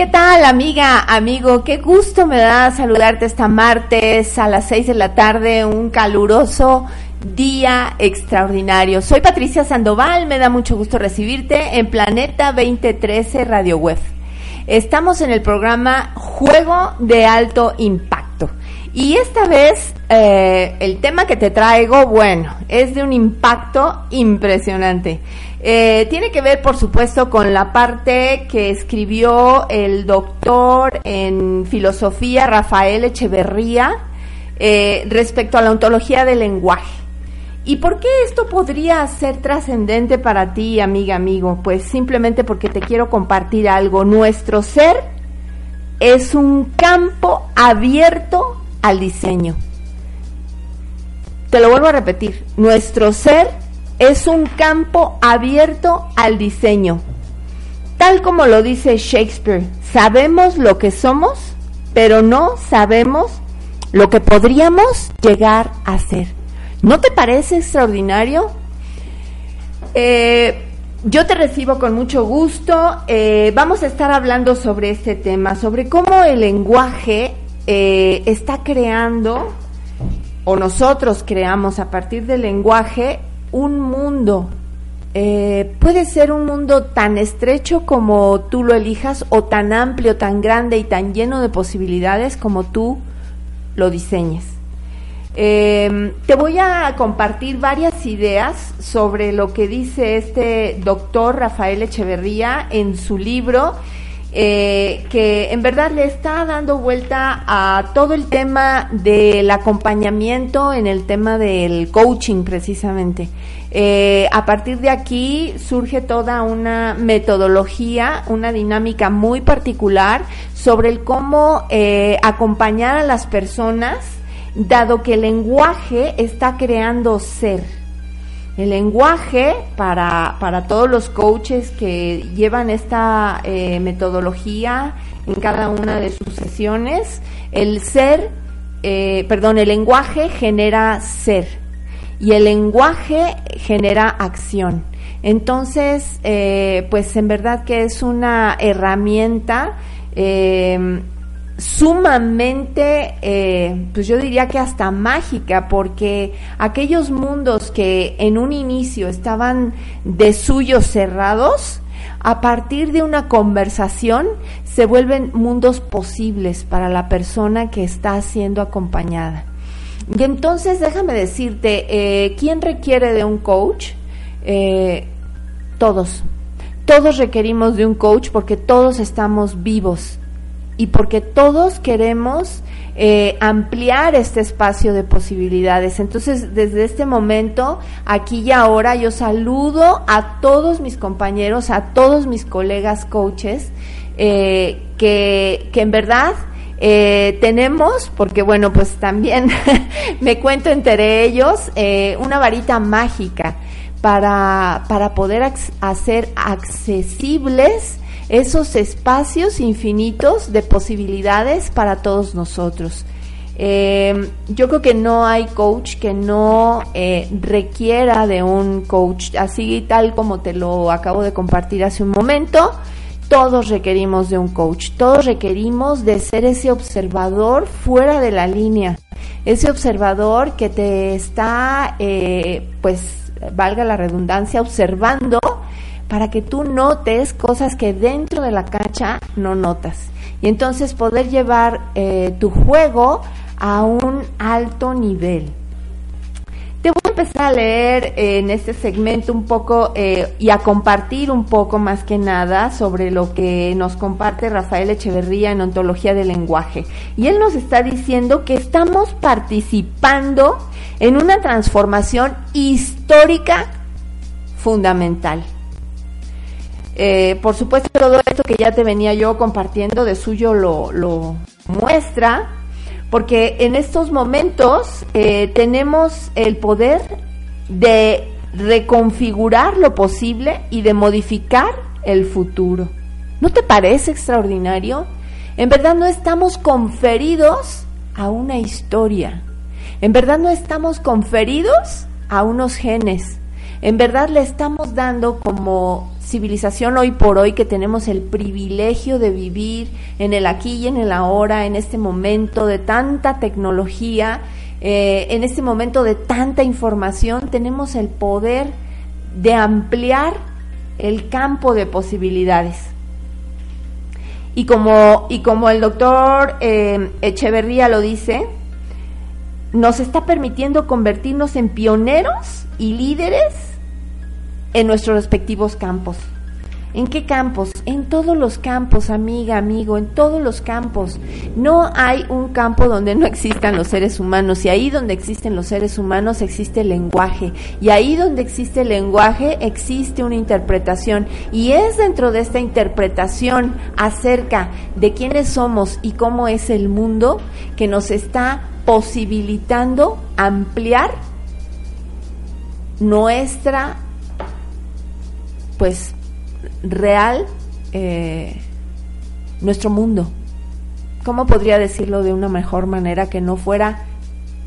¿Qué tal, amiga, amigo? Qué gusto me da saludarte esta martes a las 6 de la tarde, un caluroso día extraordinario. Soy Patricia Sandoval, me da mucho gusto recibirte en Planeta 2013 Radio Web. Estamos en el programa Juego de Alto Impacto. Y esta vez eh, el tema que te traigo, bueno, es de un impacto impresionante. Eh, tiene que ver, por supuesto, con la parte que escribió el doctor en filosofía Rafael Echeverría eh, respecto a la ontología del lenguaje. ¿Y por qué esto podría ser trascendente para ti, amiga, amigo? Pues simplemente porque te quiero compartir algo. Nuestro ser es un campo abierto al diseño. Te lo vuelvo a repetir. Nuestro ser es un campo abierto al diseño. Tal como lo dice Shakespeare, sabemos lo que somos, pero no sabemos lo que podríamos llegar a ser. ¿No te parece extraordinario? Eh, yo te recibo con mucho gusto. Eh, vamos a estar hablando sobre este tema, sobre cómo el lenguaje eh, está creando, o nosotros creamos a partir del lenguaje, un mundo. Eh, puede ser un mundo tan estrecho como tú lo elijas, o tan amplio, tan grande y tan lleno de posibilidades como tú lo diseñes. Eh, te voy a compartir varias ideas sobre lo que dice este doctor Rafael Echeverría en su libro, eh, que en verdad le está dando vuelta a todo el tema del acompañamiento en el tema del coaching precisamente. Eh, a partir de aquí surge toda una metodología, una dinámica muy particular sobre el cómo eh, acompañar a las personas dado que el lenguaje está creando ser. El lenguaje, para, para todos los coaches que llevan esta eh, metodología en cada una de sus sesiones, el ser, eh, perdón, el lenguaje genera ser y el lenguaje genera acción. Entonces, eh, pues en verdad que es una herramienta eh, sumamente, eh, pues yo diría que hasta mágica, porque aquellos mundos que en un inicio estaban de suyo cerrados, a partir de una conversación se vuelven mundos posibles para la persona que está siendo acompañada. Y entonces déjame decirte, eh, ¿quién requiere de un coach? Eh, todos. Todos requerimos de un coach porque todos estamos vivos y porque todos queremos eh, ampliar este espacio de posibilidades. Entonces, desde este momento, aquí y ahora, yo saludo a todos mis compañeros, a todos mis colegas coaches, eh, que, que en verdad eh, tenemos, porque bueno, pues también me cuento entre ellos, una varita mágica para, para poder ac- hacer accesibles esos espacios infinitos de posibilidades para todos nosotros. Eh, yo creo que no hay coach que no eh, requiera de un coach, así tal como te lo acabo de compartir hace un momento. Todos requerimos de un coach, todos requerimos de ser ese observador fuera de la línea, ese observador que te está, eh, pues, valga la redundancia, observando para que tú notes cosas que dentro de la cancha no notas. Y entonces poder llevar eh, tu juego a un alto nivel. Te voy a empezar a leer en este segmento un poco eh, y a compartir un poco más que nada sobre lo que nos comparte Rafael Echeverría en Ontología del Lenguaje. Y él nos está diciendo que estamos participando en una transformación histórica fundamental. Eh, por supuesto, todo esto que ya te venía yo compartiendo de suyo lo, muestra, porque en estos momentos eh, tenemos el poder de reconfigurar lo posible y de modificar el futuro. ¿No te parece extraordinario? En verdad no estamos conferidos a una historia. En verdad no estamos conferidos a unos genes. En verdad le estamos dando como civilización hoy por hoy que tenemos el privilegio de vivir en el aquí y en el ahora, en este momento de tanta tecnología, eh, en este momento de tanta información, tenemos el poder de ampliar el campo de posibilidades. Y como, y como el doctor eh, Echeverría lo dice, nos está permitiendo convertirnos en pioneros y líderes en nuestros respectivos campos. ¿En qué campos? En todos los campos, amiga, amigo, en todos los campos. No hay un campo donde no existan los seres humanos. Y ahí donde existen los seres humanos existe el lenguaje. Y ahí donde existe el lenguaje existe una interpretación. Y es dentro de esta interpretación acerca de quiénes somos y cómo es el mundo que nos está posibilitando ampliar nuestra pues real eh, nuestro mundo. ¿Cómo podría decirlo de una mejor manera que no fuera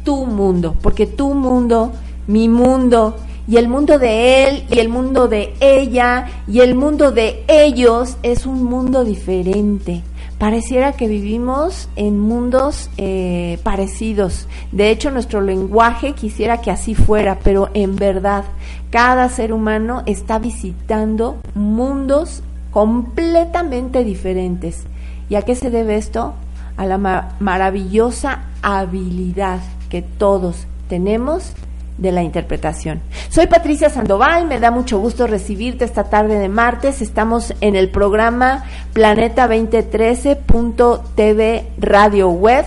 tu mundo? Porque tu mundo, mi mundo, y el mundo de él, y el mundo de ella, y el mundo de ellos es un mundo diferente. Pareciera que vivimos en mundos eh, parecidos. De hecho, nuestro lenguaje quisiera que así fuera, pero en verdad cada ser humano está visitando mundos completamente diferentes. ¿Y a qué se debe esto? A la maravillosa habilidad que todos tenemos de la interpretación. Soy Patricia Sandoval, me da mucho gusto recibirte esta tarde de martes. Estamos en el programa Planeta 2013.tv Radio Web.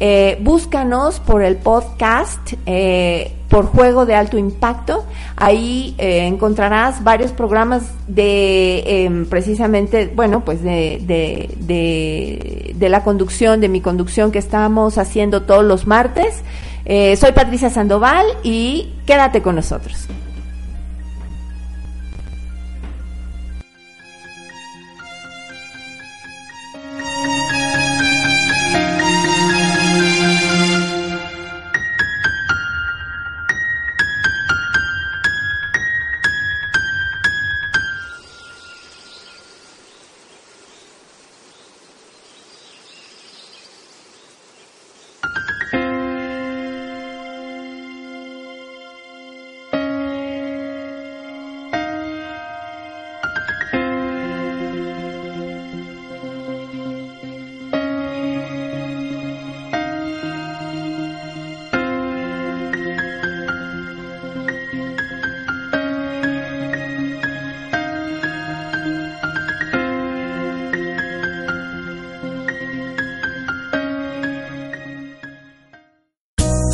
Eh, búscanos por el podcast. Eh, por juego de alto impacto. Ahí eh, encontrarás varios programas de em, precisamente, bueno, pues de, de, de, la conducción, de mi conducción que estamos haciendo todos los martes. Eh, soy Patricia Sandoval y quédate con nosotros.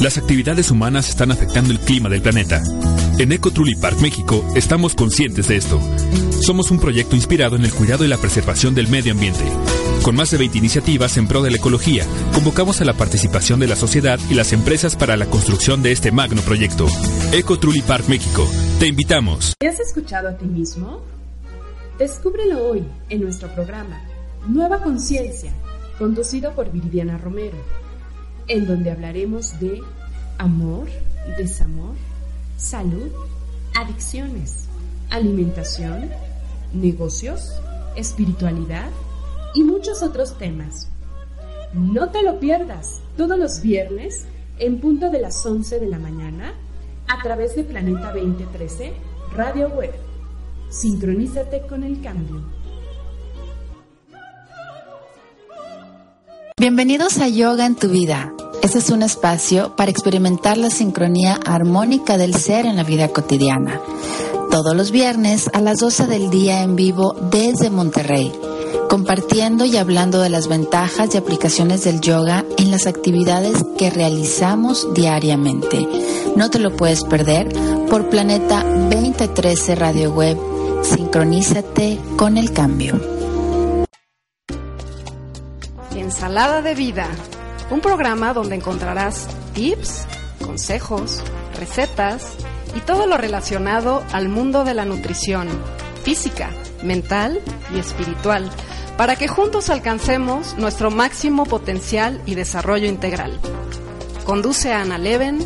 Las actividades humanas están afectando el clima del planeta. En Eco Truly Park México estamos conscientes de esto. Somos un proyecto inspirado en el cuidado y la preservación del medio ambiente. Con más de 20 iniciativas en pro de la ecología, convocamos a la participación de la sociedad y las empresas para la construcción de este magno proyecto. Eco Truly Park México. Te invitamos. ¿Te has escuchado a ti mismo? Descúbrelo hoy en nuestro programa Nueva Conciencia, conducido por Viridiana Romero en donde hablaremos de amor, desamor, salud, adicciones, alimentación, negocios, espiritualidad y muchos otros temas. No te lo pierdas todos los viernes en punto de las 11 de la mañana a través de Planeta 2013 Radio Web. Sincronízate con el cambio. Bienvenidos a Yoga en tu vida. Este es un espacio para experimentar la sincronía armónica del ser en la vida cotidiana. Todos los viernes a las 12 del día en vivo desde Monterrey, compartiendo y hablando de las ventajas y aplicaciones del yoga en las actividades que realizamos diariamente. No te lo puedes perder por Planeta 2013 Radio Web. Sincronízate con el cambio. Ensalada de Vida, un programa donde encontrarás tips, consejos, recetas y todo lo relacionado al mundo de la nutrición, física, mental y espiritual, para que juntos alcancemos nuestro máximo potencial y desarrollo integral. Conduce a Ana Leven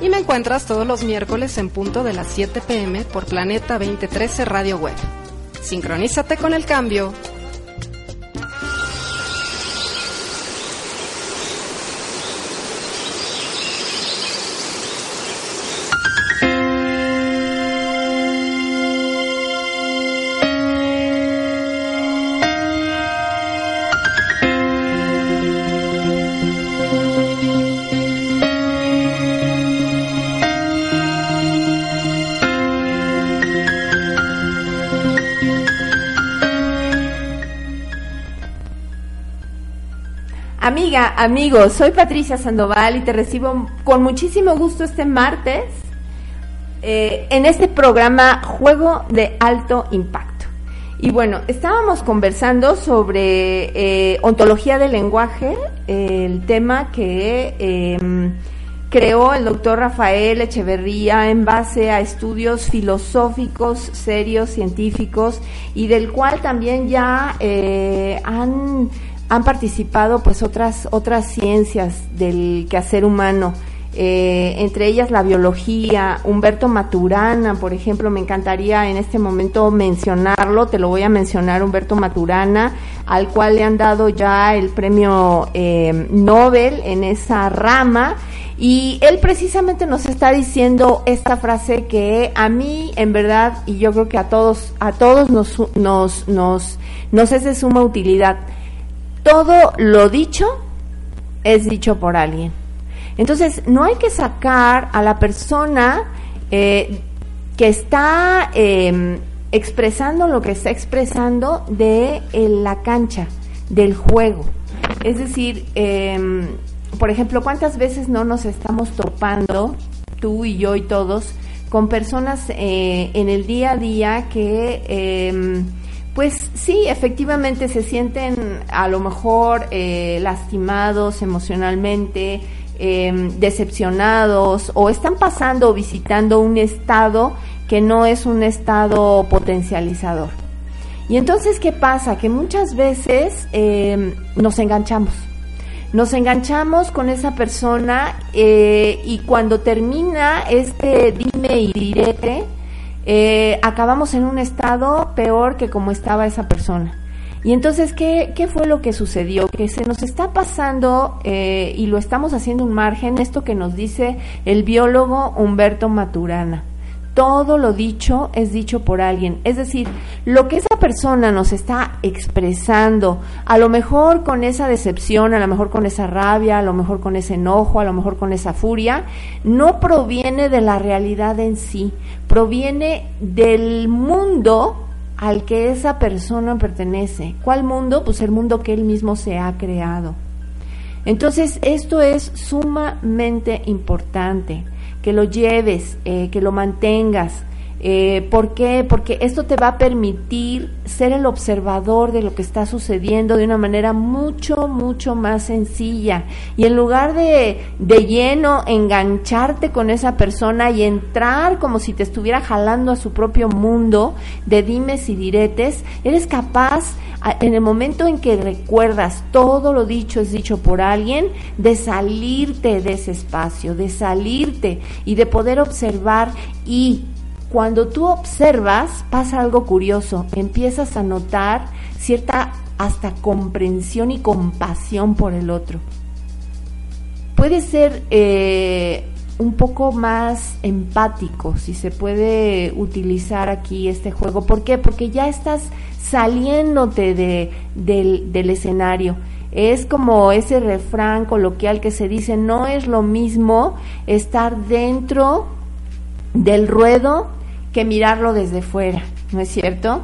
y me encuentras todos los miércoles en punto de las 7 pm por Planeta 2013 Radio Web. Sincronízate con el cambio Amiga, amigos, soy Patricia Sandoval y te recibo con muchísimo gusto este martes eh, en este programa Juego de Alto Impacto. Y bueno, estábamos conversando sobre eh, ontología del lenguaje, el tema que em, creó el doctor Rafael Echeverría en base a estudios filosóficos, serios, científicos, y del cual también ya eh, han han participado pues otras otras ciencias del quehacer humano. Eh, entre ellas la biología. Humberto Maturana por ejemplo me encantaría en este momento mencionarlo. Te lo voy a mencionar Humberto Maturana al cual le han dado ya el premio eh, Nobel en esa rama. Y él precisamente nos está diciendo esta frase que a mí en verdad y yo creo que a todos a todos nos nos nos, nos es de suma utilidad todo lo dicho es dicho por alguien. Entonces, no hay que sacar a la persona eh, que está em, expresando lo que está expresando de la cancha, del juego. Es decir, em, por ejemplo, ¿cuántas veces no nos estamos topando, tú y yo y todos, con personas eh, en el día a día que em, pues sí, efectivamente se sienten a lo mejor eh, lastimados emocionalmente, em, decepcionados o están pasando o visitando un estado que no es un estado potencializador. Y entonces, ¿qué pasa? Que muchas veces em, nos enganchamos. Nos enganchamos con esa persona eh, y cuando termina este dime y direte, eh, acabamos en un estado peor que como estaba esa persona. Y entonces, ¿qué, qué fue lo que sucedió? Que se nos está pasando, eh, y lo estamos haciendo un margen, esto que nos dice el biólogo Humberto Maturana todo lo dicho es dicho por alguien. Es decir, lo que esa persona nos está expresando, a lo mejor con esa decepción, a lo mejor con esa rabia, a lo mejor con ese enojo, a lo mejor con esa furia, no proviene de la realidad en sí, proviene del mundo al que esa persona pertenece. ¿Cuál mundo? Pues el mundo que él mismo se ha creado. Entonces, esto es sumamente importante que lo lleves, eh, que lo mantengas. Eh, ¿Por qué? Porque esto te va a permitir ser el observador de lo que está sucediendo de una manera mucho, mucho más sencilla. Y en lugar de, de lleno engancharte con esa persona y entrar como si te estuviera jalando a su propio mundo de dimes y diretes, eres capaz en el momento en que recuerdas todo lo dicho es dicho por alguien, de salirte de ese espacio, de salirte y de poder observar y cuando tú observas pasa algo curioso, empiezas a notar cierta hasta comprensión y compasión por el otro. Puede ser eh, un poco más empático, si se puede utilizar aquí este juego. ¿Por qué? Porque ya estás saliéndote de, del, del escenario. Es como ese refrán coloquial que se dice, no es lo mismo estar dentro del ruedo que mirarlo desde fuera, ¿no es cierto?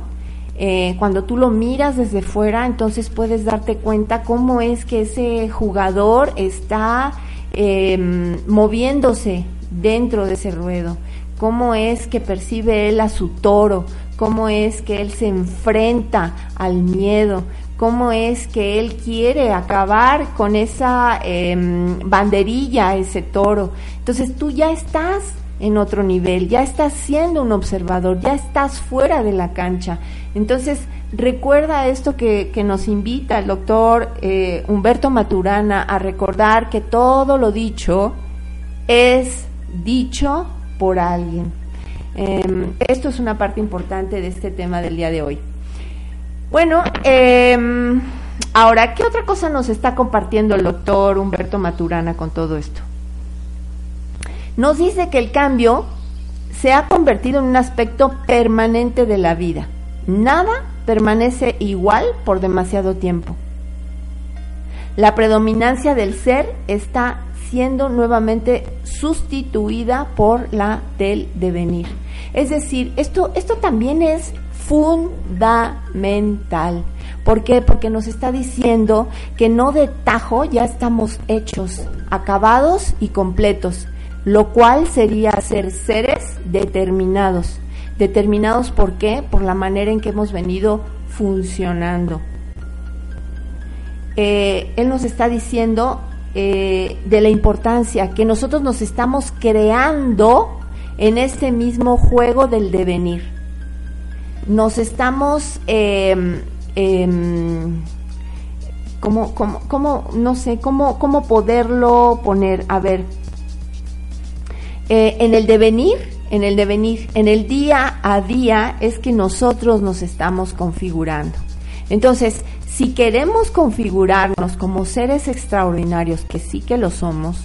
Eh, cuando tú lo miras desde fuera, entonces puedes darte cuenta cómo es que ese jugador está eh, moviéndose dentro de ese ruedo, cómo es que percibe él a su toro, cómo es que él se enfrenta al miedo, cómo es que él quiere acabar con esa eh, banderilla, ese toro. Entonces tú ya estás en otro nivel, ya estás siendo un observador, ya estás fuera de la cancha. Entonces, recuerda esto que, nos invita el doctor eh, Humberto Maturana a recordar que todo lo dicho es dicho por alguien. Eh, esto es una parte importante de este tema del día de hoy. Bueno, eh, ahora, ¿qué otra cosa nos está compartiendo el doctor Humberto Maturana con todo esto? Nos dice que el cambio se ha convertido en un aspecto permanente de la vida. Nada permanece igual por demasiado tiempo. La predominancia del ser está siendo nuevamente sustituida por la del devenir. Es decir, esto, esto también es fundamental. ¿Por qué? Porque nos está diciendo que no de tajo ya estamos hechos, acabados y completos lo cual sería ser seres determinados. ¿Determinados por qué? Por la manera en que hemos venido funcionando. Eh, él nos está diciendo eh, de la importancia que nosotros nos estamos creando en este mismo juego del devenir. Nos estamos, eh, ¿cómo, cómo, cómo, no sé, cómo, cómo poderlo poner? A ver, eh, en el devenir, en el devenir, en el día a día es que nosotros nos estamos configurando. Entonces, si queremos configurarnos como seres extraordinarios, que sí que lo somos,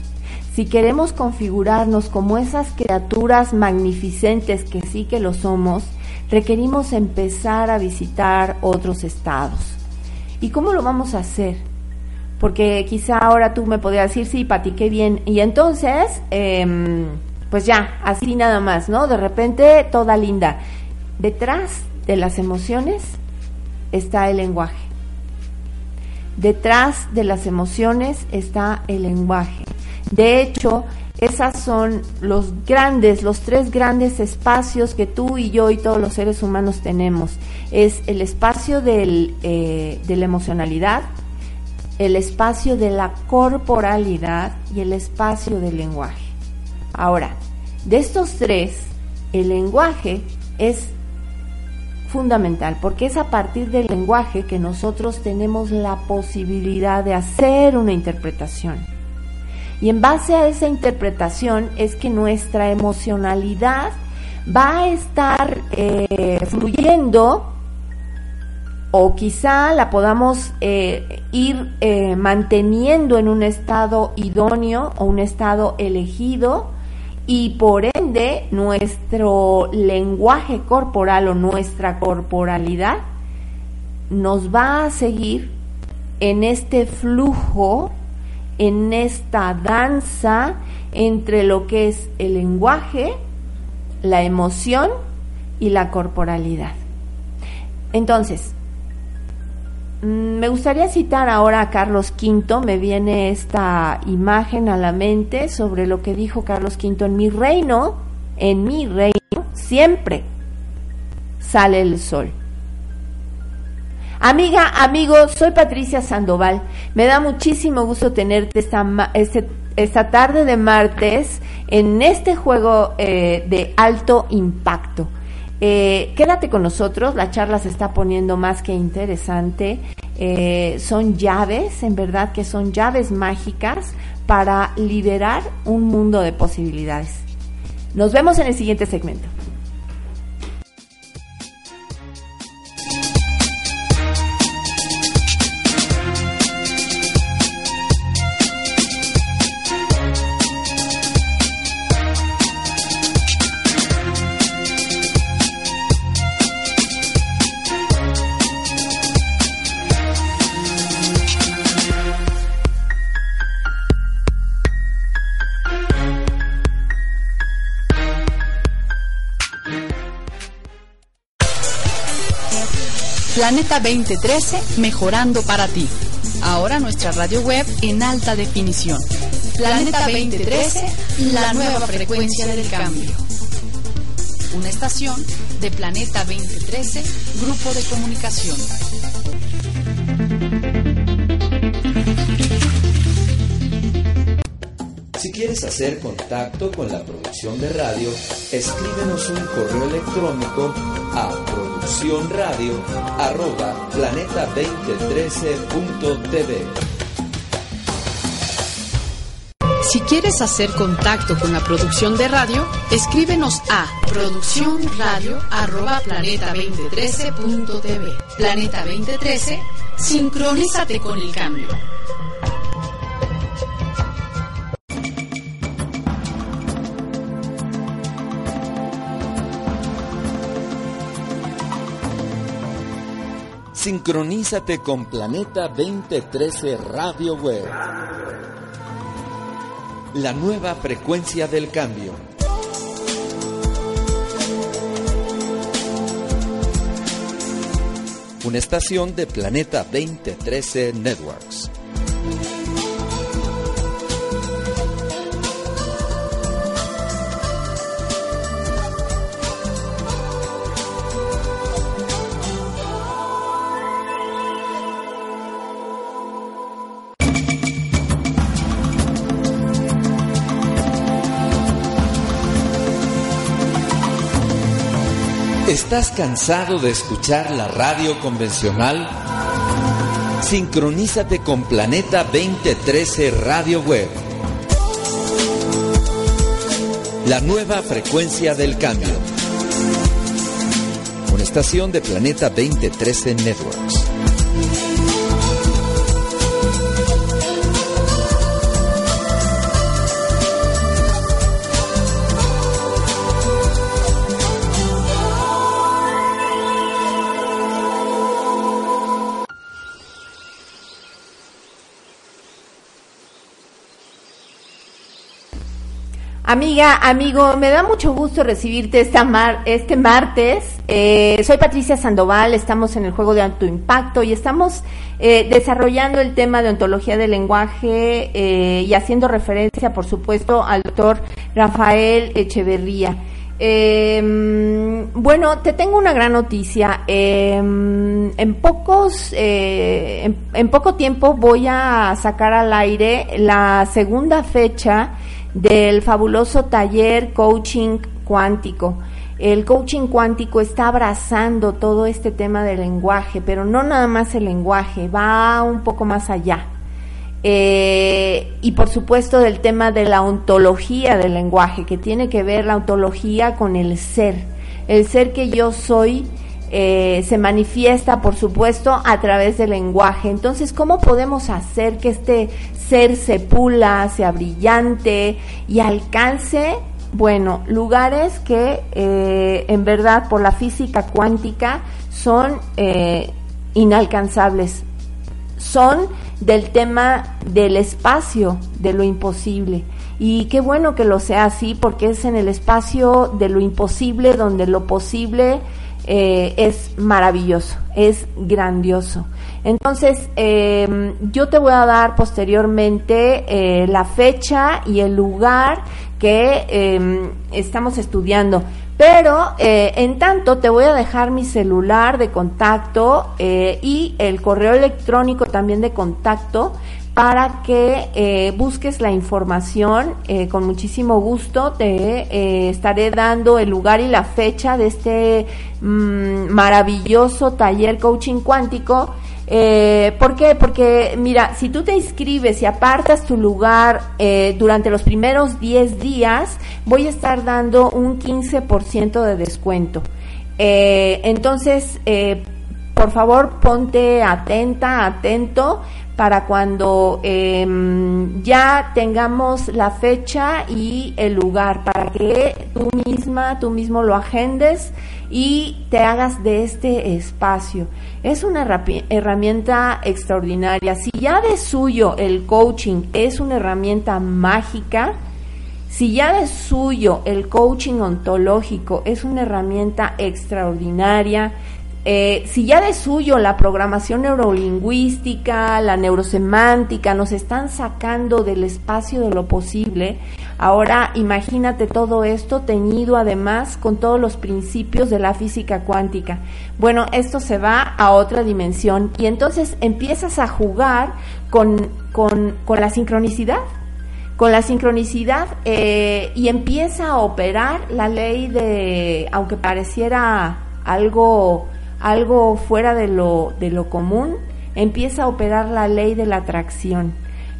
si queremos configurarnos como esas criaturas magnificentes, que sí que lo somos, requerimos empezar a visitar otros estados. ¿Y cómo lo vamos a hacer? Porque quizá ahora tú me podrías decir, sí, Pati, qué bien. Y entonces, eh, pues ya, así nada más, ¿no? De repente, toda linda. Detrás de las emociones está el lenguaje. Detrás de las emociones está el lenguaje. De hecho, esas son los grandes, los tres grandes espacios que tú y yo y todos los seres humanos tenemos. Es el espacio del, eh, de la emocionalidad, el espacio de la corporalidad y el espacio del lenguaje. Ahora, de estos tres, el lenguaje es fundamental porque es a partir del lenguaje que nosotros tenemos la posibilidad de hacer una interpretación. Y en base a esa interpretación es que nuestra emocionalidad va a estar eh, fluyendo o quizá la podamos eh, ir eh, manteniendo en un estado idóneo o un estado elegido y por ende nuestro lenguaje corporal o nuestra corporalidad nos va a seguir en este flujo, en esta danza entre lo que es el lenguaje, la emoción y la corporalidad. Entonces, me gustaría citar ahora a Carlos V, me viene esta imagen a la mente sobre lo que dijo Carlos V, en mi reino, en mi reino, siempre sale el sol. Amiga, amigo, soy Patricia Sandoval. Me da muchísimo gusto tenerte esta, este- esta tarde de martes en este juego eh, de alto impacto. Eh, quédate con nosotros, la charla se está poniendo más que interesante. Eh, son llaves, en verdad que son llaves mágicas para liderar un mundo de posibilidades. Nos vemos en el siguiente segmento. Planeta 2013, mejorando para ti. Ahora nuestra radio web en alta definición. Planeta 2013, la nueva frecuencia del cambio. Una estación de Planeta 2013, Grupo de Comunicación. Quieres hacer contacto con la producción de radio, escríbenos un correo electrónico a producciónradio@planeta2013.tv. Si quieres hacer contacto con la producción de radio, escríbenos a producciónradio.planeta2013.tv. Planeta 2013, sincronízate con el cambio. Sincronízate con Planeta 2013 Radio Web. La nueva frecuencia del cambio. Una estación de Planeta 2013 Networks. ¿Estás cansado de escuchar la radio convencional? Sincronízate con Planeta 2013 Radio Web. La nueva frecuencia del cambio. Una estación de Planeta 2013 Networks. Amiga, amigo, me da mucho gusto recibirte esta mar- este martes. Eh, soy Patricia Sandoval, estamos en el juego de alto impacto y estamos eh, desarrollando el tema de ontología del lenguaje eh, y haciendo referencia, por supuesto, al doctor Rafael Echeverría. Eh, bueno, te tengo una gran noticia. Eh, en pocos, eh, en, en poco tiempo voy a sacar al aire la segunda fecha del fabuloso taller coaching cuántico. El coaching cuántico está abrazando todo este tema del lenguaje, pero no nada más el lenguaje, va un poco más allá. Eh, y por supuesto del tema de la ontología del lenguaje, que tiene que ver la ontología con el ser. El ser que yo soy eh, se manifiesta, por supuesto, a través del lenguaje. Entonces, ¿cómo podemos hacer que este ser se pula, sea brillante y alcance, bueno, lugares que eh, en verdad por la física cuántica son eh, inalcanzables? Son del tema del espacio, de lo imposible. Y qué bueno que lo sea así, porque es en el espacio de lo imposible donde lo posible eh, es maravilloso, es grandioso. Entonces, eh, yo te voy a dar posteriormente eh, la fecha y el lugar que eh, estamos estudiando. Pero eh, en tanto te voy a dejar mi celular de contacto y el correo electrónico también de contacto para que eh, busques la información. Eh, con muchísimo gusto te eh, estaré dando el lugar y la fecha de este mm, maravilloso taller coaching cuántico. ¿Por qué? Porque, mira, si tú te inscribes y apartas tu lugar durante los primeros 10 días, voy a estar dando un 15% de descuento. Entonces, por favor, ponte atenta, atento para cuando em, ya tengamos la fecha y el lugar, para que tú misma, tú mismo lo agendes y te hagas de este espacio. Es una herramienta extraordinaria. Si ya de suyo el coaching es una herramienta mágica, si ya de suyo el coaching ontológico es una herramienta extraordinaria, eh, si ya de suyo la programación neurolingüística, la neurosemántica nos están sacando del espacio de lo posible, ahora imagínate todo esto teñido además con todos los principios de la física cuántica. Bueno, esto se va a otra dimensión y entonces empiezas a jugar con, con, con la sincronicidad con la sincronicidad eh, y empieza a operar la ley de, aunque pareciera algo, algo fuera de lo, de lo común, empieza a operar la ley de la atracción.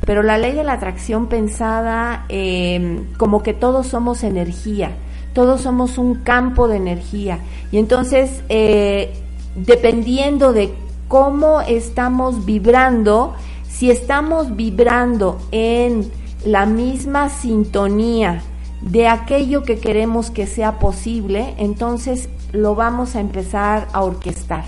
Pero la ley de la atracción pensada eh, como que todos somos energía, todos somos un campo de energía. Y entonces, eh, dependiendo de cómo estamos vibrando, si estamos vibrando en la misma sintonía de aquello que queremos que sea posible, entonces lo vamos a empezar a orquestar.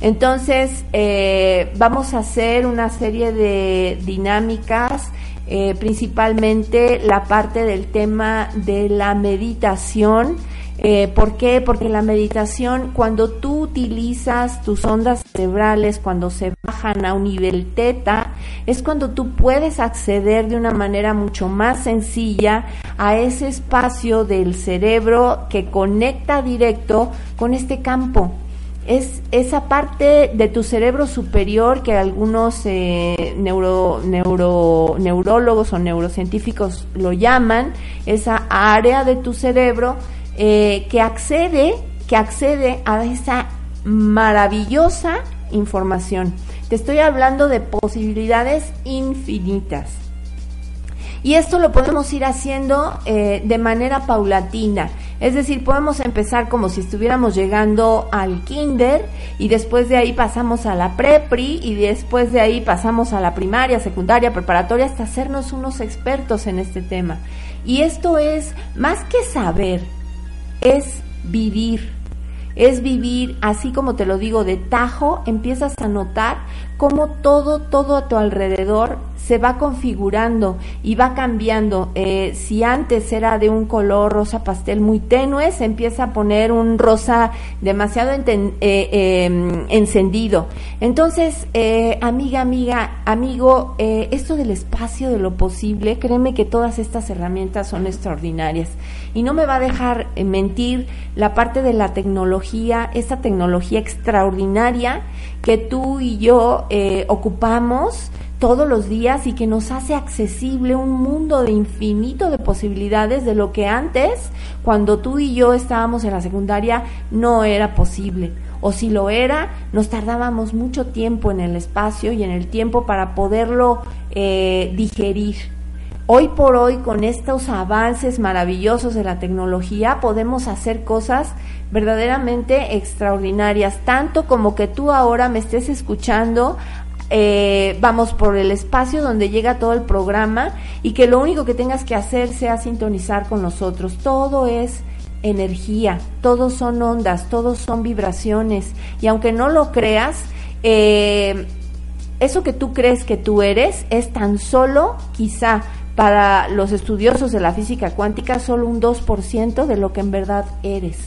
Entonces, eh, vamos a hacer una serie de dinámicas, eh, principalmente la parte del tema de la meditación. Eh, ¿Por qué? Porque la meditación, cuando tú utilizas tus ondas cerebrales, cuando se bajan a un nivel teta, es cuando tú puedes acceder de una manera mucho más sencilla a ese espacio del cerebro que conecta directo con este campo es esa parte de tu cerebro superior que algunos eh, neuro, neuro, neurólogos o neurocientíficos lo llaman, esa área de tu cerebro eh, que accede, que accede a esa maravillosa información. Te estoy hablando de posibilidades infinitas. Y esto lo podemos ir haciendo eh, de manera paulatina. Es decir, podemos empezar como si estuviéramos llegando al kinder y después de ahí pasamos a la prepri y después de ahí pasamos a la primaria, secundaria, preparatoria hasta hacernos unos expertos en este tema. Y esto es más que saber, es vivir. Es vivir, así como te lo digo, de tajo, empiezas a notar cómo todo, todo a tu alrededor se va configurando y va cambiando. Eh, si antes era de un color rosa pastel muy tenue, se empieza a poner un rosa demasiado enten- eh, eh, encendido. Entonces, eh, amiga, amiga, amigo, eh, esto del espacio de lo posible, créeme que todas estas herramientas son extraordinarias. Y no me va a dejar mentir la parte de la tecnología, esta tecnología extraordinaria que tú y yo eh, ocupamos todos los días y que nos hace accesible un mundo de infinito de posibilidades de lo que antes, cuando tú y yo estábamos en la secundaria, no era posible. O si lo era, nos tardábamos mucho tiempo en el espacio y en el tiempo para poderlo eh, digerir. Hoy por hoy, con estos avances maravillosos de la tecnología, podemos hacer cosas verdaderamente extraordinarias, tanto como que tú ahora me estés escuchando eh, vamos por el espacio donde llega todo el programa y que lo único que tengas que hacer sea sintonizar con nosotros. Todo es energía, todos son ondas, todos son vibraciones y aunque no lo creas, eh, eso que tú crees que tú eres es tan solo quizá para los estudiosos de la física cuántica solo un 2% de lo que en verdad eres.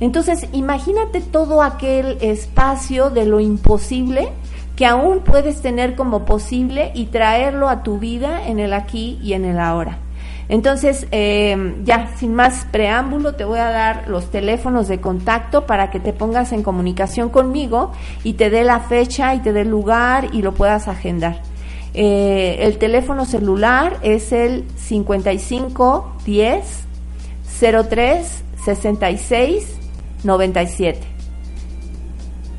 Entonces, imagínate todo aquel espacio de lo imposible que aún puedes tener como posible y traerlo a tu vida en el aquí y en el ahora. Entonces, eh, ya, sin más preámbulo, te voy a dar los teléfonos de contacto para que te pongas en comunicación conmigo y te dé la fecha y te dé el lugar y lo puedas agendar. Eh, el teléfono celular es el 55 10 03 66 97.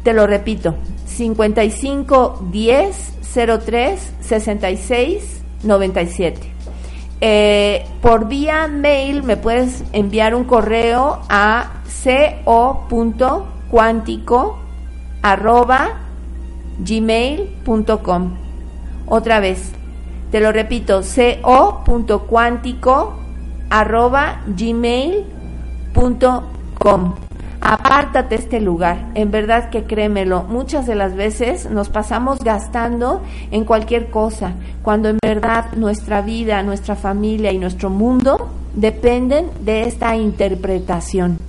Te lo repito, 55 10 03 66 97. Eh, por vía mail me puedes enviar un correo a co.cuántico arroba. Otra vez, te lo repito, co.cuántico arroba gmail.com. Apártate este lugar, en verdad que créemelo, muchas de las veces nos pasamos gastando en cualquier cosa, cuando en verdad nuestra vida, nuestra familia y nuestro mundo dependen de esta interpretación.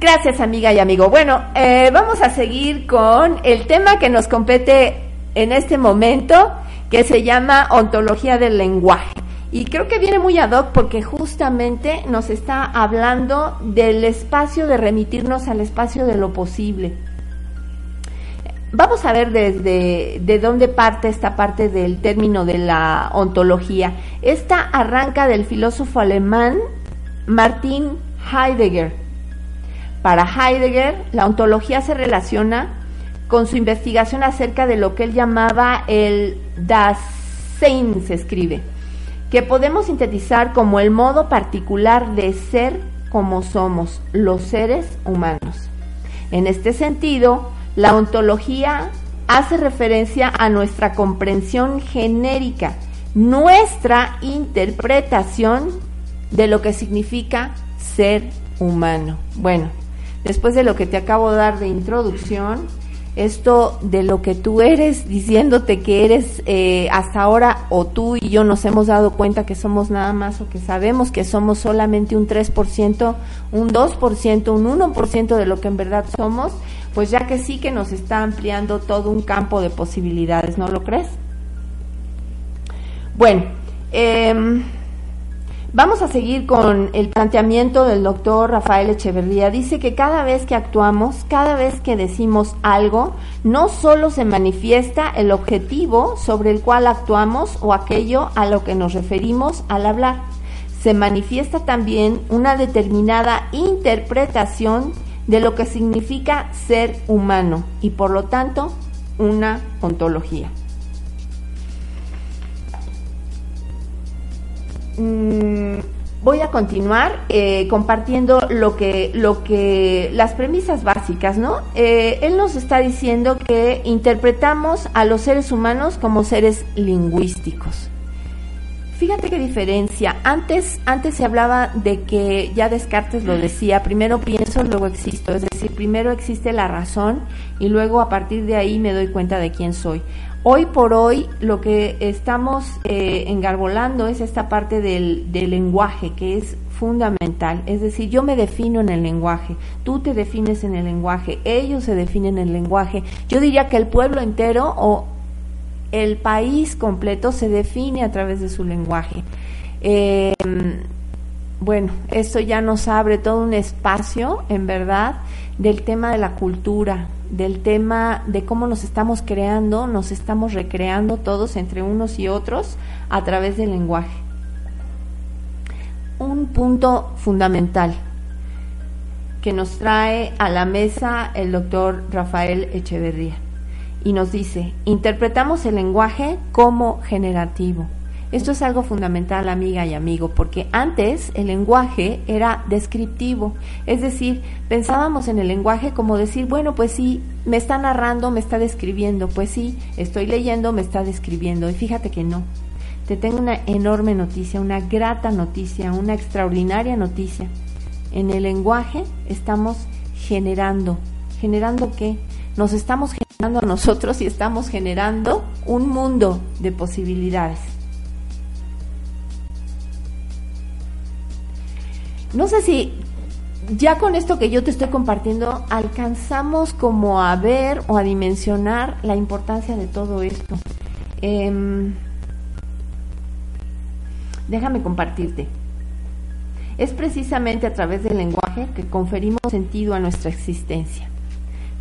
Gracias amiga y amigo. Bueno, eh, vamos a seguir con el tema que nos compete en este momento, que se llama ontología del lenguaje. Y creo que viene muy ad hoc porque justamente nos está hablando del espacio de remitirnos al espacio de lo posible. Vamos a ver desde de dónde parte esta parte del término de la ontología. Esta arranca del filósofo alemán Martin Heidegger. Para Heidegger, la ontología se relaciona con su investigación acerca de lo que él llamaba el Dasein, se escribe que podemos sintetizar como el modo particular de ser como somos los seres humanos. En este sentido, la ontología hace referencia a nuestra comprensión genérica, nuestra interpretación de lo que significa ser humano. Bueno, después de lo que te acabo de dar de introducción, esto de lo que tú eres, diciéndote que eres eh, hasta ahora o tú y yo nos hemos dado cuenta que somos nada más o que sabemos que somos solamente un 3%, un 2%, un 1% de lo que en verdad somos, pues ya que sí que nos está ampliando todo un campo de posibilidades, ¿no lo crees? Bueno, eh, Vamos a seguir con el planteamiento del doctor Rafael Echeverría. Dice que cada vez que actuamos, cada vez que decimos algo, no solo se manifiesta el objetivo sobre el cual actuamos o aquello a lo que nos referimos al hablar, se manifiesta también una determinada interpretación de lo que significa ser humano y por lo tanto una ontología. Mm, voy a continuar eh, compartiendo lo que, lo que, las premisas básicas, ¿no? Eh, él nos está diciendo que interpretamos a los seres humanos como seres lingüísticos. Fíjate qué diferencia. Antes, antes se hablaba de que ya Descartes lo decía, primero pienso, luego existo. Es decir, primero existe la razón y luego a partir de ahí me doy cuenta de quién soy. Hoy por hoy lo que estamos eh, engarbolando es esta parte del, lenguaje que es fundamental. Es decir, yo me defino en el lenguaje, tú te defines en el lenguaje, ellos se definen en el lenguaje. Yo diría que el pueblo entero o el país completo se define a través de su lenguaje. Eh, bueno, esto ya nos abre todo un espacio, en verdad, del tema de la cultura, del tema de cómo nos estamos creando, nos estamos recreando todos entre unos y otros a través del lenguaje. Un punto fundamental que nos trae a la mesa el doctor Rafael Echeverría y nos dice, interpretamos el lenguaje como generativo. Esto es algo fundamental, amiga y amigo, porque antes el lenguaje era descriptivo, es decir, pensábamos en el lenguaje como decir, bueno, pues sí, me está narrando, me está describiendo, pues sí, estoy leyendo, me está describiendo, y fíjate que no. Te tengo una enorme noticia, una grata noticia, una extraordinaria noticia. En el lenguaje estamos generando. ¿Generando qué? Nos estamos generando a nosotros y estamos generando un mundo de posibilidades. No sé si ya con esto que yo te estoy compartiendo alcanzamos como a ver o a dimensionar la importancia de todo esto. Em, Déjame compartirte. Es precisamente a través del lenguaje que conferimos sentido a nuestra existencia.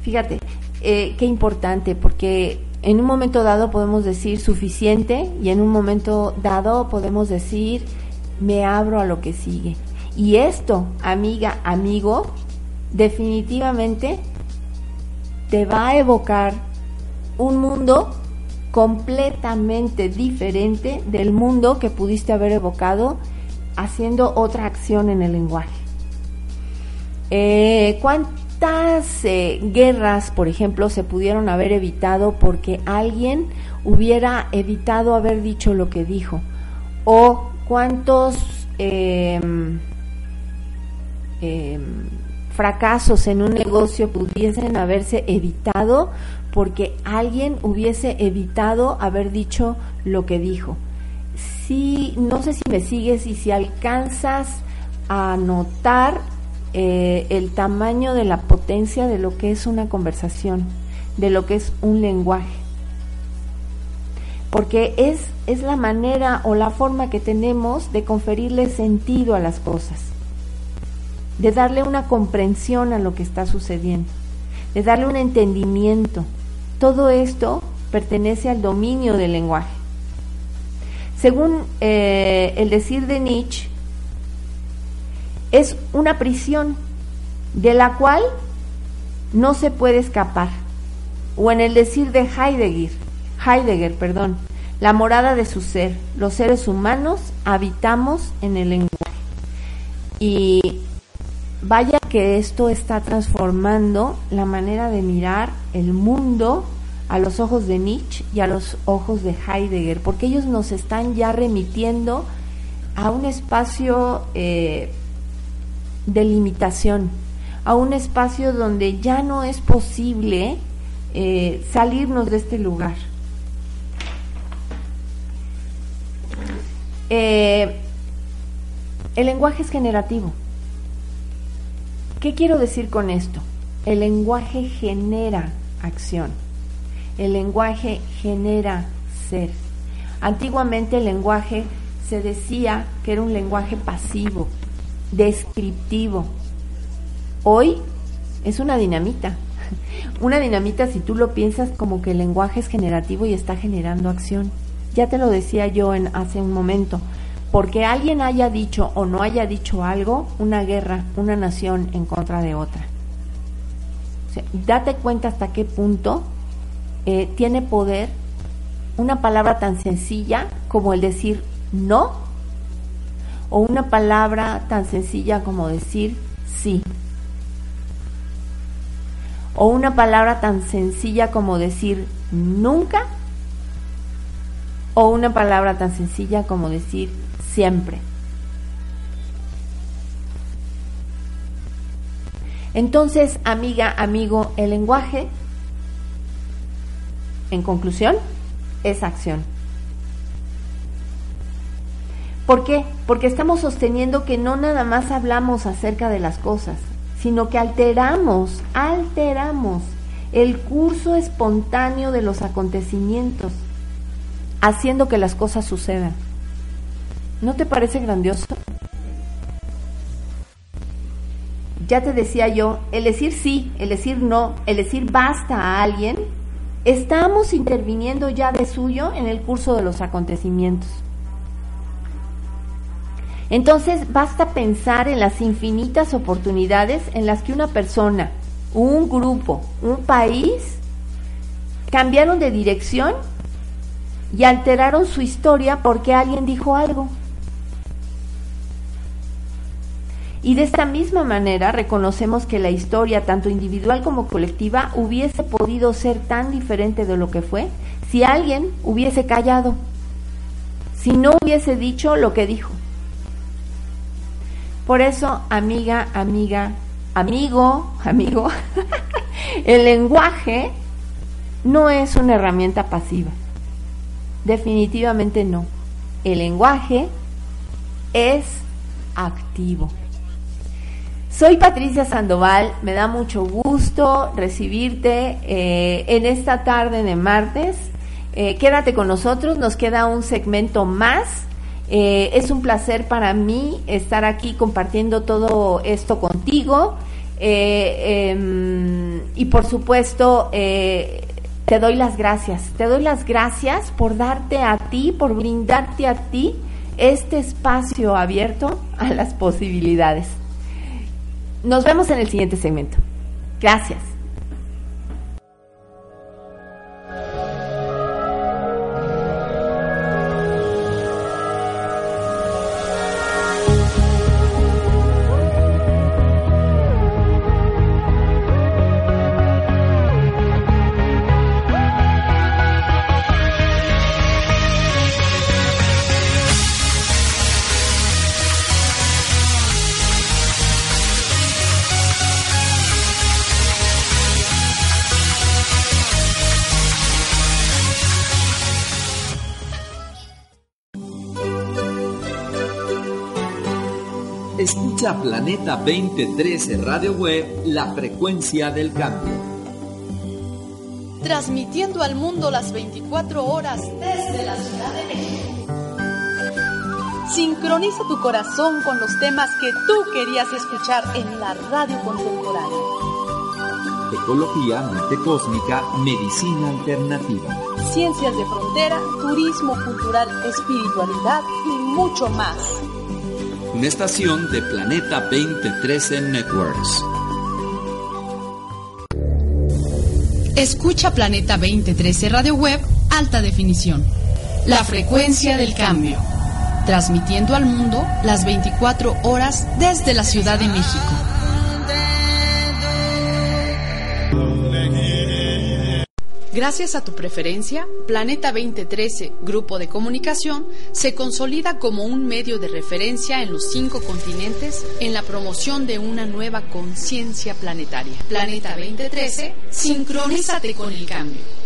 Fíjate, eh, qué importante, porque en un momento dado podemos decir suficiente y en un momento dado podemos decir me abro a lo que sigue. Y esto, amiga, amigo, definitivamente te va a evocar un mundo completamente diferente del mundo que pudiste haber evocado haciendo otra acción en el lenguaje. Eh, ¿Cuántas eh, guerras, por ejemplo, se pudieron haber evitado porque alguien hubiera evitado haber dicho lo que dijo? ¿O cuántos em, em, fracasos en un negocio pudiesen haberse evitado porque alguien hubiese evitado haber dicho lo que dijo? Sí, no sé si me sigues y si alcanzas a notar eh, el tamaño de la potencia de lo que es una conversación, de lo que es un lenguaje. Porque es, es la manera o la forma que tenemos de conferirle sentido a las cosas, de darle una comprensión a lo que está sucediendo, de darle un entendimiento. Todo esto pertenece al dominio del lenguaje. Según eh, el decir de Nietzsche, es una prisión de la cual no se puede escapar. O en el decir de Heidegger, Heidegger, perdón, la morada de su ser. Los seres humanos habitamos en el lenguaje. Y vaya que esto está transformando la manera de mirar el mundo a los ojos de Nietzsche y a los ojos de Heidegger, porque ellos nos están ya remitiendo a un espacio eh, de limitación, a un espacio donde ya no es posible eh, salirnos de este lugar. Eh, el lenguaje es generativo. ¿Qué quiero decir con esto? El lenguaje genera acción. El lenguaje genera ser. Antiguamente el lenguaje se decía que era un lenguaje pasivo, descriptivo. Hoy es una dinamita. Una dinamita si tú lo piensas como que el lenguaje es generativo y está generando acción. Ya te lo decía yo en hace un momento. Porque alguien haya dicho o no haya dicho algo, una guerra, una nación en contra de otra. date cuenta hasta qué punto eh, tiene poder una palabra tan sencilla como el decir no o una palabra tan sencilla como decir sí. O una palabra tan sencilla como decir nunca. O una palabra tan sencilla como decir siempre. Entonces, amiga, amigo, el lenguaje, en conclusión, es acción. ¿Por qué? Porque estamos sosteniendo que no nada más hablamos acerca de las cosas, sino que alteramos, alteramos el curso espontáneo de los acontecimientos, haciendo que las cosas sucedan. ¿No te parece grandioso? Ya te decía yo, el decir sí, el decir no, el decir basta a alguien, estamos interviniendo ya de suyo en el curso de los acontecimientos. Entonces basta pensar en las infinitas oportunidades en las que una persona, un grupo, un país cambiaron de dirección y alteraron su historia porque alguien dijo algo. Y de esta misma manera reconocemos que la historia, tanto individual como colectiva, hubiese podido ser tan diferente de lo que fue si alguien hubiese callado, si no hubiese dicho lo que dijo. Por eso, amiga, amiga, amigo, amigo, el lenguaje no es una herramienta pasiva. Definitivamente no. El lenguaje es activo. Soy Patricia Sandoval, me da mucho gusto recibirte eh, en esta tarde de martes. Eh, quédate con nosotros, nos queda un segmento más Eh, es un placer para mí estar aquí compartiendo todo esto contigo. Em, y por supuesto, te doy las gracias. Te doy las gracias por darte a ti, por brindarte a ti este espacio abierto a las posibilidades. Nos vemos en el siguiente segmento. Gracias. Escucha Planeta 2013 Radio Web, la frecuencia del cambio. Transmitiendo al mundo las 24 horas desde la Ciudad de México. Sincroniza tu corazón con los temas que tú querías escuchar en la radio contemporánea. Ecología, mente cósmica, medicina alternativa. Ciencias de frontera, turismo cultural, espiritualidad y mucho más. Una estación de Planeta 2013 Networks. Escucha Planeta 2013 Radio Web Alta Definición. La frecuencia del cambio. Transmitiendo al mundo las 24 horas desde la Ciudad de México. Gracias a tu preferencia, Planeta 2013, Grupo de Comunicación, se consolida como un medio de referencia en los cinco continentes en la promoción de una nueva conciencia planetaria. Planeta 2013, sincronízate con el cambio.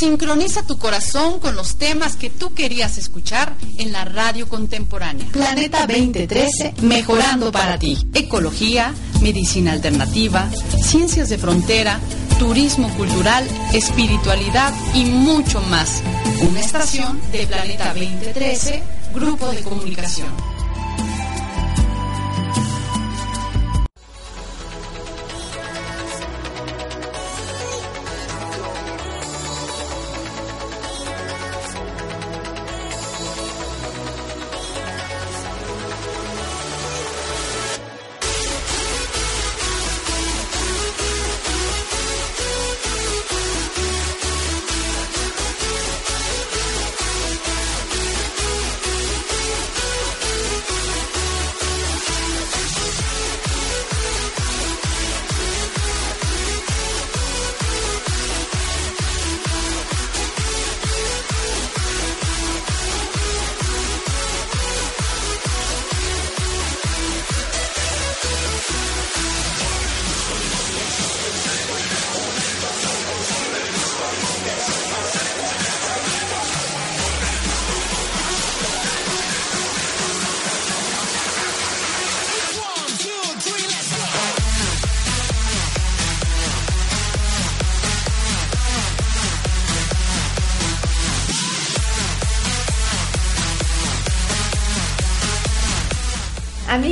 Sincroniza tu corazón con los temas que tú querías escuchar en la radio contemporánea. Planeta 2013, mejorando para ti. Ecología, medicina alternativa, ciencias de frontera, turismo cultural, espiritualidad y mucho más. Una estación de Planeta 2013, Grupo de Comunicación.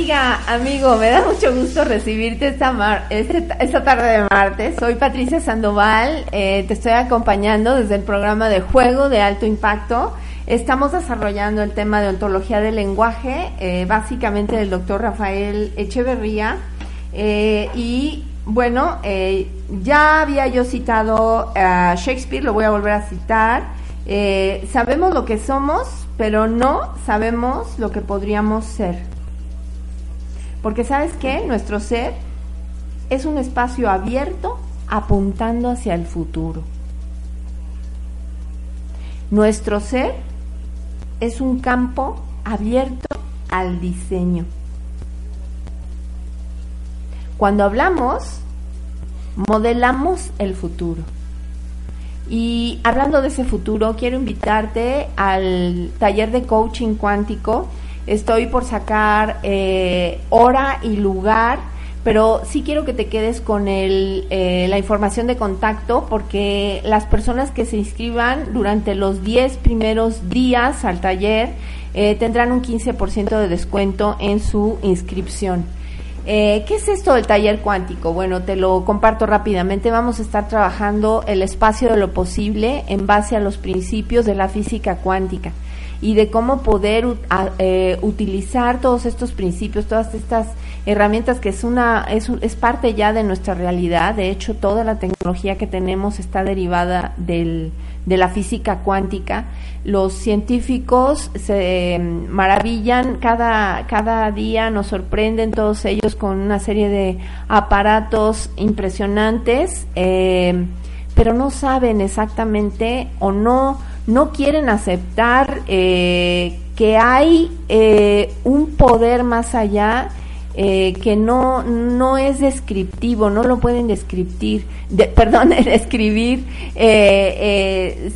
Amiga, amigo, me da mucho gusto recibirte esta, este- esta tarde de martes. Soy Patricia Sandoval, eh, te estoy acompañando desde el programa de juego de alto impacto. Estamos desarrollando el tema de ontología del lenguaje, eh, básicamente del doctor Rafael Echeverría. Eh, y bueno, ya había yo citado a Shakespeare, lo voy a volver a citar. Sabemos lo que somos, pero no sabemos lo que podríamos ser. Porque sabes qué, nuestro ser es un espacio abierto apuntando hacia el futuro. Nuestro ser es un campo abierto al diseño. Cuando hablamos, modelamos el futuro. Y hablando de ese futuro, quiero invitarte al taller de coaching cuántico. Estoy por sacar eh, hora y lugar pero sí quiero que te quedes con el, eh, la información de contacto porque las personas que se inscriban durante los 10 primeros días al taller eh, tendrán un 15% de descuento en su inscripción. Eh, ¿Qué es esto del taller cuántico? Bueno, te lo comparto rápidamente. Vamos a estar trabajando el espacio de lo posible en base a los principios de la física cuántica y de cómo poder eh, utilizar todos estos principios, todas estas herramientas que es una es, es parte ya de nuestra realidad. De hecho, toda la tecnología que tenemos está derivada del, de la física cuántica. Los científicos se em, maravillan cada, cada día, nos sorprenden todos ellos con una serie de aparatos impresionantes, em, pero no saben exactamente o no, no quieren aceptar eh, que hay eh, un poder más allá eh, que no, no es descriptivo, no lo pueden descriptir, de, perdón, describir eh, eh,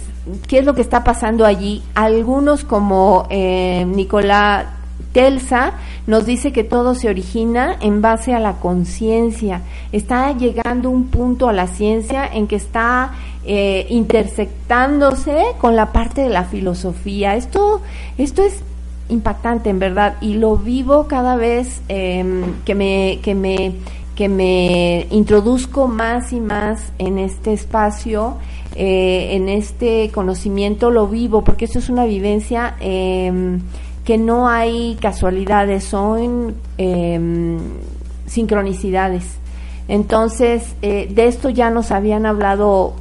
qué es lo que está pasando allí. Algunos como eh, Nicolás Telsa nos dice que todo se origina en base a la conciencia. Está llegando un punto a la ciencia en que está eh, intersectándose con la parte de la filosofía. Esto, esto es impactante en verdad y lo vivo cada vez eh, que me que me que me introduzco más y más en este espacio eh, en este conocimiento lo vivo porque esto es una vivencia eh, que no hay casualidades son em, sincronicidades entonces de esto ya nos habían hablado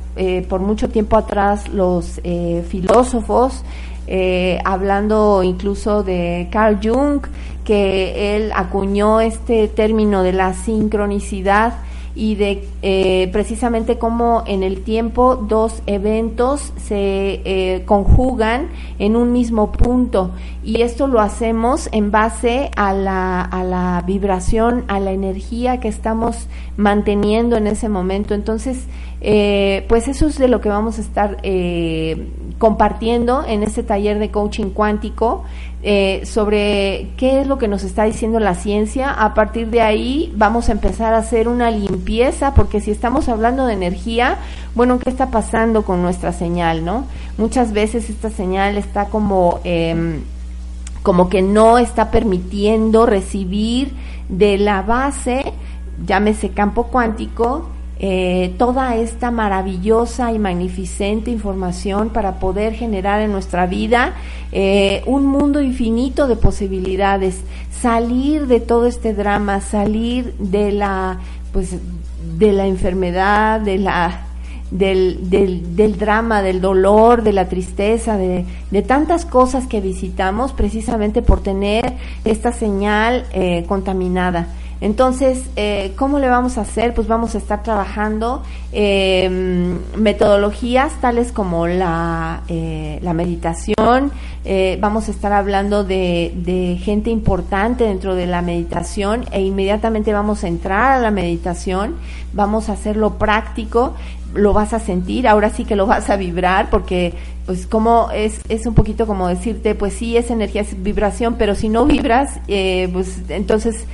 por mucho tiempo atrás los filósofos eh, hablando incluso de Carl Jung, que él acuñó este término de la sincronicidad y de eh, precisamente cómo en el tiempo dos eventos se eh, conjugan en un mismo punto y esto lo hacemos en base a la, a la vibración, a la energía que estamos manteniendo en ese momento. Entonces, eh, pues eso es de lo que vamos a estar eh, compartiendo en este taller de coaching cuántico eh, sobre qué es lo que nos está diciendo la ciencia. A partir de ahí vamos a empezar a hacer una limpieza, porque si estamos hablando de energía, bueno, ¿qué está pasando con nuestra señal, no? Muchas veces esta señal está como eh, como que no está permitiendo recibir de la base, llámese campo cuántico, eh, toda esta maravillosa y magnificente información para poder generar en nuestra vida eh, un mundo infinito de posibilidades, salir de todo este drama, salir de la, pues, de la enfermedad, de la del, del, drama, del dolor, de la tristeza, de, de, tantas cosas que visitamos precisamente por tener esta señal eh, contaminada. Entonces, eh, ¿cómo le vamos a hacer? Pues vamos a estar trabajando eh, metodologías tales como la, eh, la meditación, eh, vamos a estar hablando de, de, gente importante dentro de la meditación e inmediatamente vamos a entrar a la meditación, vamos a hacerlo práctico, lo vas a sentir, ahora sí que lo vas a vibrar porque pues como es, es un poquito como decirte, pues sí, es energía, es vibración, pero si no vibras, eh, pues entonces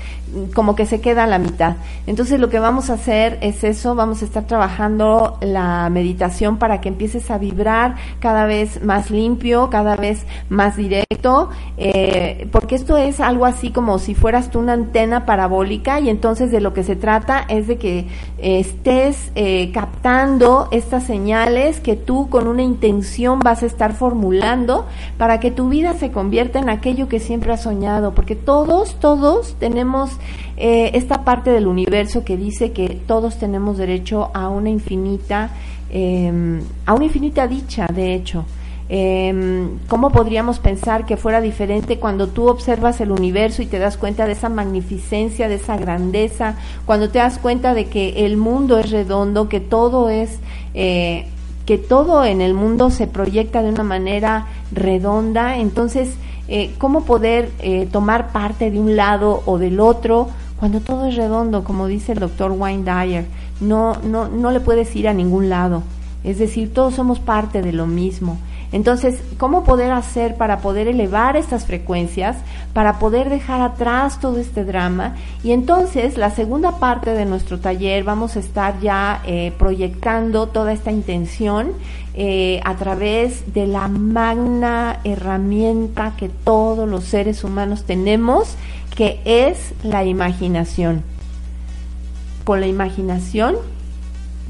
como que se queda a la mitad. Entonces lo que vamos a hacer es eso, vamos a estar trabajando la meditación para que empieces a vibrar cada vez más limpio, cada vez más directo, eh, porque esto es algo así como si fueras tú una antena parabólica y entonces de lo que se trata es de que eh, estés eh, captando estas señales que tú con una intención vas a estar formulando para que tu vida se convierta en aquello que siempre has soñado, porque todos, todos tenemos eh, esta parte del universo que dice que todos tenemos derecho a una infinita, eh, a una infinita dicha, de hecho. Eh, ¿Cómo podríamos pensar que fuera diferente cuando tú observas el universo y te das cuenta de esa magnificencia, de esa grandeza, cuando te das cuenta de que el mundo es redondo, que todo es eh, que todo en el mundo se proyecta de una manera redonda, entonces, eh, ¿cómo poder eh, tomar parte de un lado o del otro cuando todo es redondo, como dice el doctor Wayne Dyer? No, no, no le puedes ir a ningún lado. Es decir, todos somos parte de lo mismo. Entonces, ¿cómo poder hacer para poder elevar estas frecuencias, para poder dejar atrás todo este drama? Y entonces, la segunda parte de nuestro taller vamos a estar ya eh, proyectando toda esta intención eh, a través de la magna herramienta que todos los seres humanos tenemos, que es la imaginación. Con la imaginación,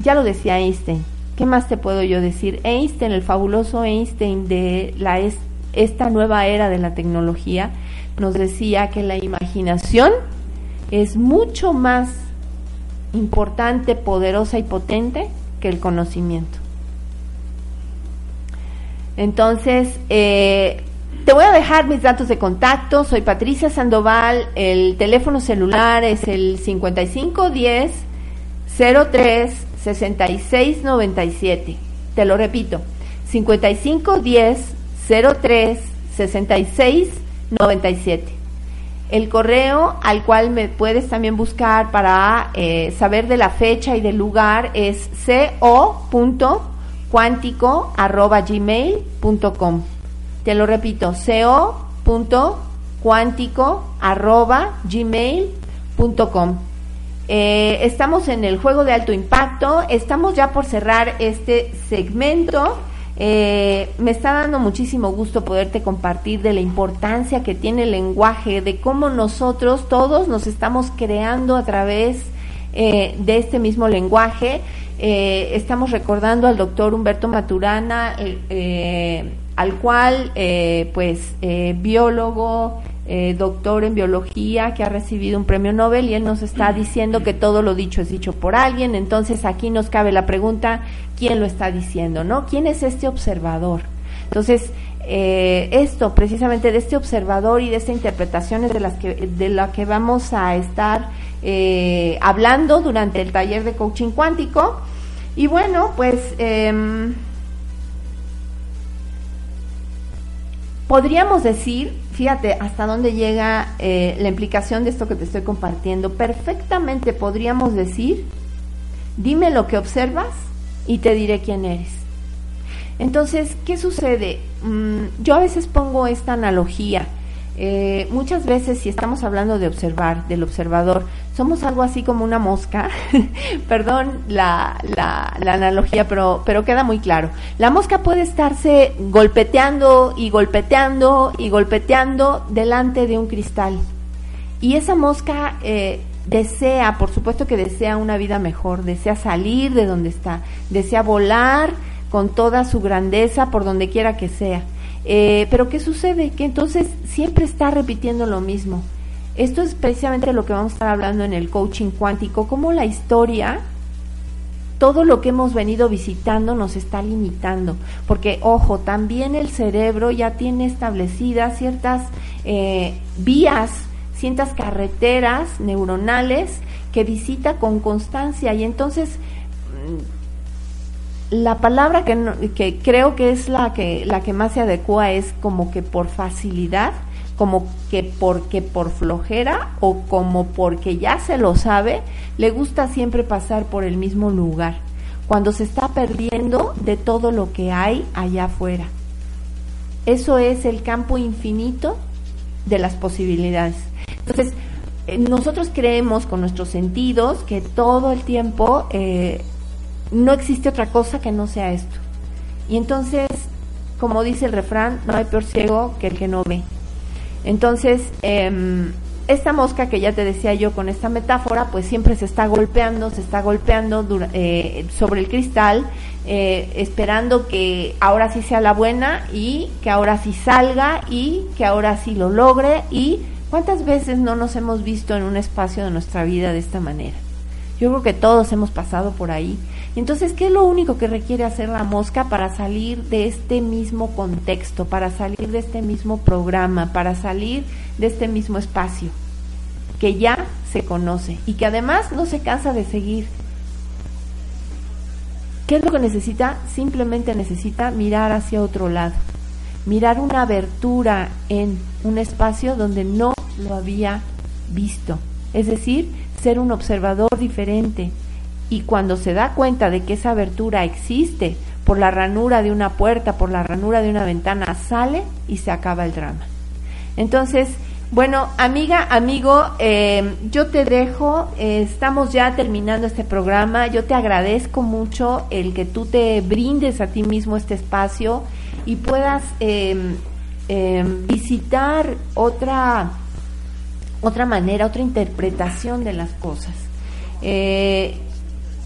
ya lo decía Einstein, ¿Qué más te puedo yo decir? Einstein, el fabuloso Einstein de la esta nueva era de la tecnología, nos decía que la imaginación es mucho más importante, poderosa y potente que el conocimiento. Entonces, eh, te voy a dejar mis datos de contacto. Soy Patricia Sandoval. El teléfono celular es el 5510 03 6697. Te lo repito, 5510 03 66 97. El correo al cual me puedes también buscar para eh, saber de la fecha y del lugar es co.cuántico.gmail.com. Te lo repito, co.cuántico.gmail.com. Eh, estamos en el juego de alto impacto, estamos ya por cerrar este segmento. Eh, me está dando muchísimo gusto poderte compartir de la importancia que tiene el lenguaje, de cómo nosotros todos nos estamos creando a través eh, de este mismo lenguaje. estamos recordando al doctor Humberto Maturana, al cual, pues, biólogo, eh, doctor en biología que ha recibido un premio Nobel y él nos está diciendo que todo lo dicho es dicho por alguien. Entonces aquí nos cabe la pregunta, ¿quién lo está diciendo? ¿No? ¿Quién es este observador? Entonces, eh, esto, precisamente de este observador y de estas interpretaciones de las que, de la que vamos a estar eh, hablando durante el taller de coaching cuántico. Y bueno, pues em, podríamos decir fíjate hasta dónde llega eh, la implicación de esto que te estoy compartiendo. Perfectamente podríamos decir, dime lo que observas y te diré quién eres. Entonces, ¿qué sucede? Mm, yo a veces pongo esta analogía eh, muchas veces si estamos hablando de observar, del observador, somos algo así como una mosca, perdón la, la, la, analogía, pero, pero queda muy claro. La mosca puede estarse golpeteando y golpeteando y golpeteando delante de un cristal. Y esa mosca eh, desea, por supuesto que desea una vida mejor, desea salir de donde está, desea volar con toda su grandeza por donde quiera que sea. Eh, pero ¿qué sucede? Que entonces siempre está repitiendo lo mismo. Esto es precisamente lo que vamos a estar hablando en el coaching cuántico, cómo la historia, todo lo que hemos venido visitando nos está limitando. Porque, ojo, también el cerebro ya tiene establecidas ciertas eh, vías, ciertas carreteras neuronales que visita con constancia y entonces la palabra que, que creo que es la que, la que más se adecua es como que por facilidad, como que porque por flojera o como porque ya se lo sabe, le gusta siempre pasar por el mismo lugar, cuando se está perdiendo de todo lo que hay allá afuera. Eso es el campo infinito de las posibilidades. Entonces, eh, nosotros creemos con nuestros sentidos que todo el tiempo eh, no existe otra cosa que no sea esto. Y entonces, como dice el refrán, no hay peor ciego que el que no ve. Entonces, em, esta mosca que ya te decía yo con esta metáfora, pues siempre se está golpeando, se está golpeando eh, sobre el cristal, eh, esperando que ahora sí sea la buena y que ahora sí salga y que ahora sí lo logre. ¿Y cuántas veces no nos hemos visto en un espacio de nuestra vida de esta manera? Yo creo que todos hemos pasado por ahí. Entonces, ¿qué es lo único que requiere hacer la mosca para salir de este mismo contexto, para salir de este mismo programa, para salir de este mismo espacio que ya se conoce y que además no se cansa de seguir? ¿Qué es lo que necesita? Simplemente necesita mirar hacia otro lado, mirar una abertura en un espacio donde no lo había visto. Es decir, ser un observador diferente. Y cuando se da cuenta de que esa abertura existe, por la ranura de una puerta, por la ranura de una ventana, sale y se acaba el drama. Entonces, bueno, amiga, amigo, eh, yo te dejo, eh, estamos ya terminando este programa, yo te agradezco mucho el que tú te brindes a ti mismo este espacio y puedas eh, visitar otra, otra manera, otra interpretación de las cosas.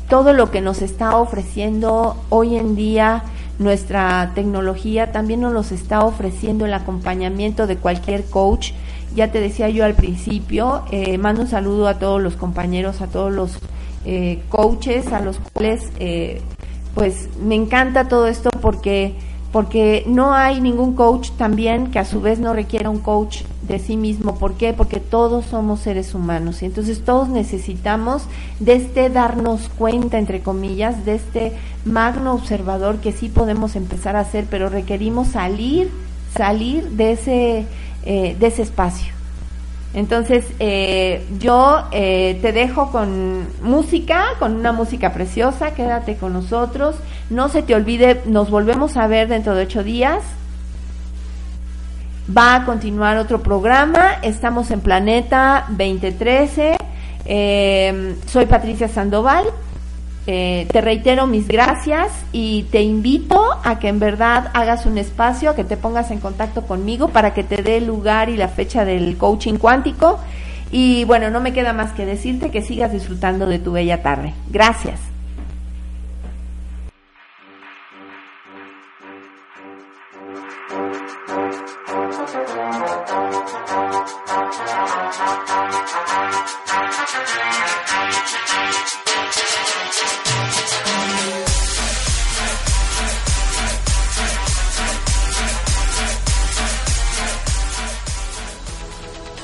Todo lo que nos está ofreciendo hoy en día nuestra tecnología también nos los está ofreciendo el acompañamiento de cualquier coach. Ya te decía yo al principio, eh, mando un saludo a todos los compañeros, a todos los eh, coaches, a los cuales, eh, pues me encanta todo esto porque porque no hay ningún coach también que a su vez no requiera un coach de sí mismo. ¿Por qué? Porque todos somos seres humanos y entonces todos necesitamos de este darnos cuenta, entre comillas, de este magno observador que sí podemos empezar a hacer, pero requerimos salir, salir de ese eh, de ese espacio. Entonces, eh, yo eh, te dejo con música, con una música preciosa, quédate con nosotros. No se te olvide, nos volvemos a ver dentro de ocho días. Va a continuar otro programa, estamos en Planeta 2013. soy Patricia Sandoval, eh, te reitero mis gracias y te invito a que en verdad hagas un espacio, que te pongas en contacto conmigo para que te dé lugar y la fecha del coaching cuántico. Y bueno, no me queda más que decirte que sigas disfrutando de tu bella tarde. Gracias.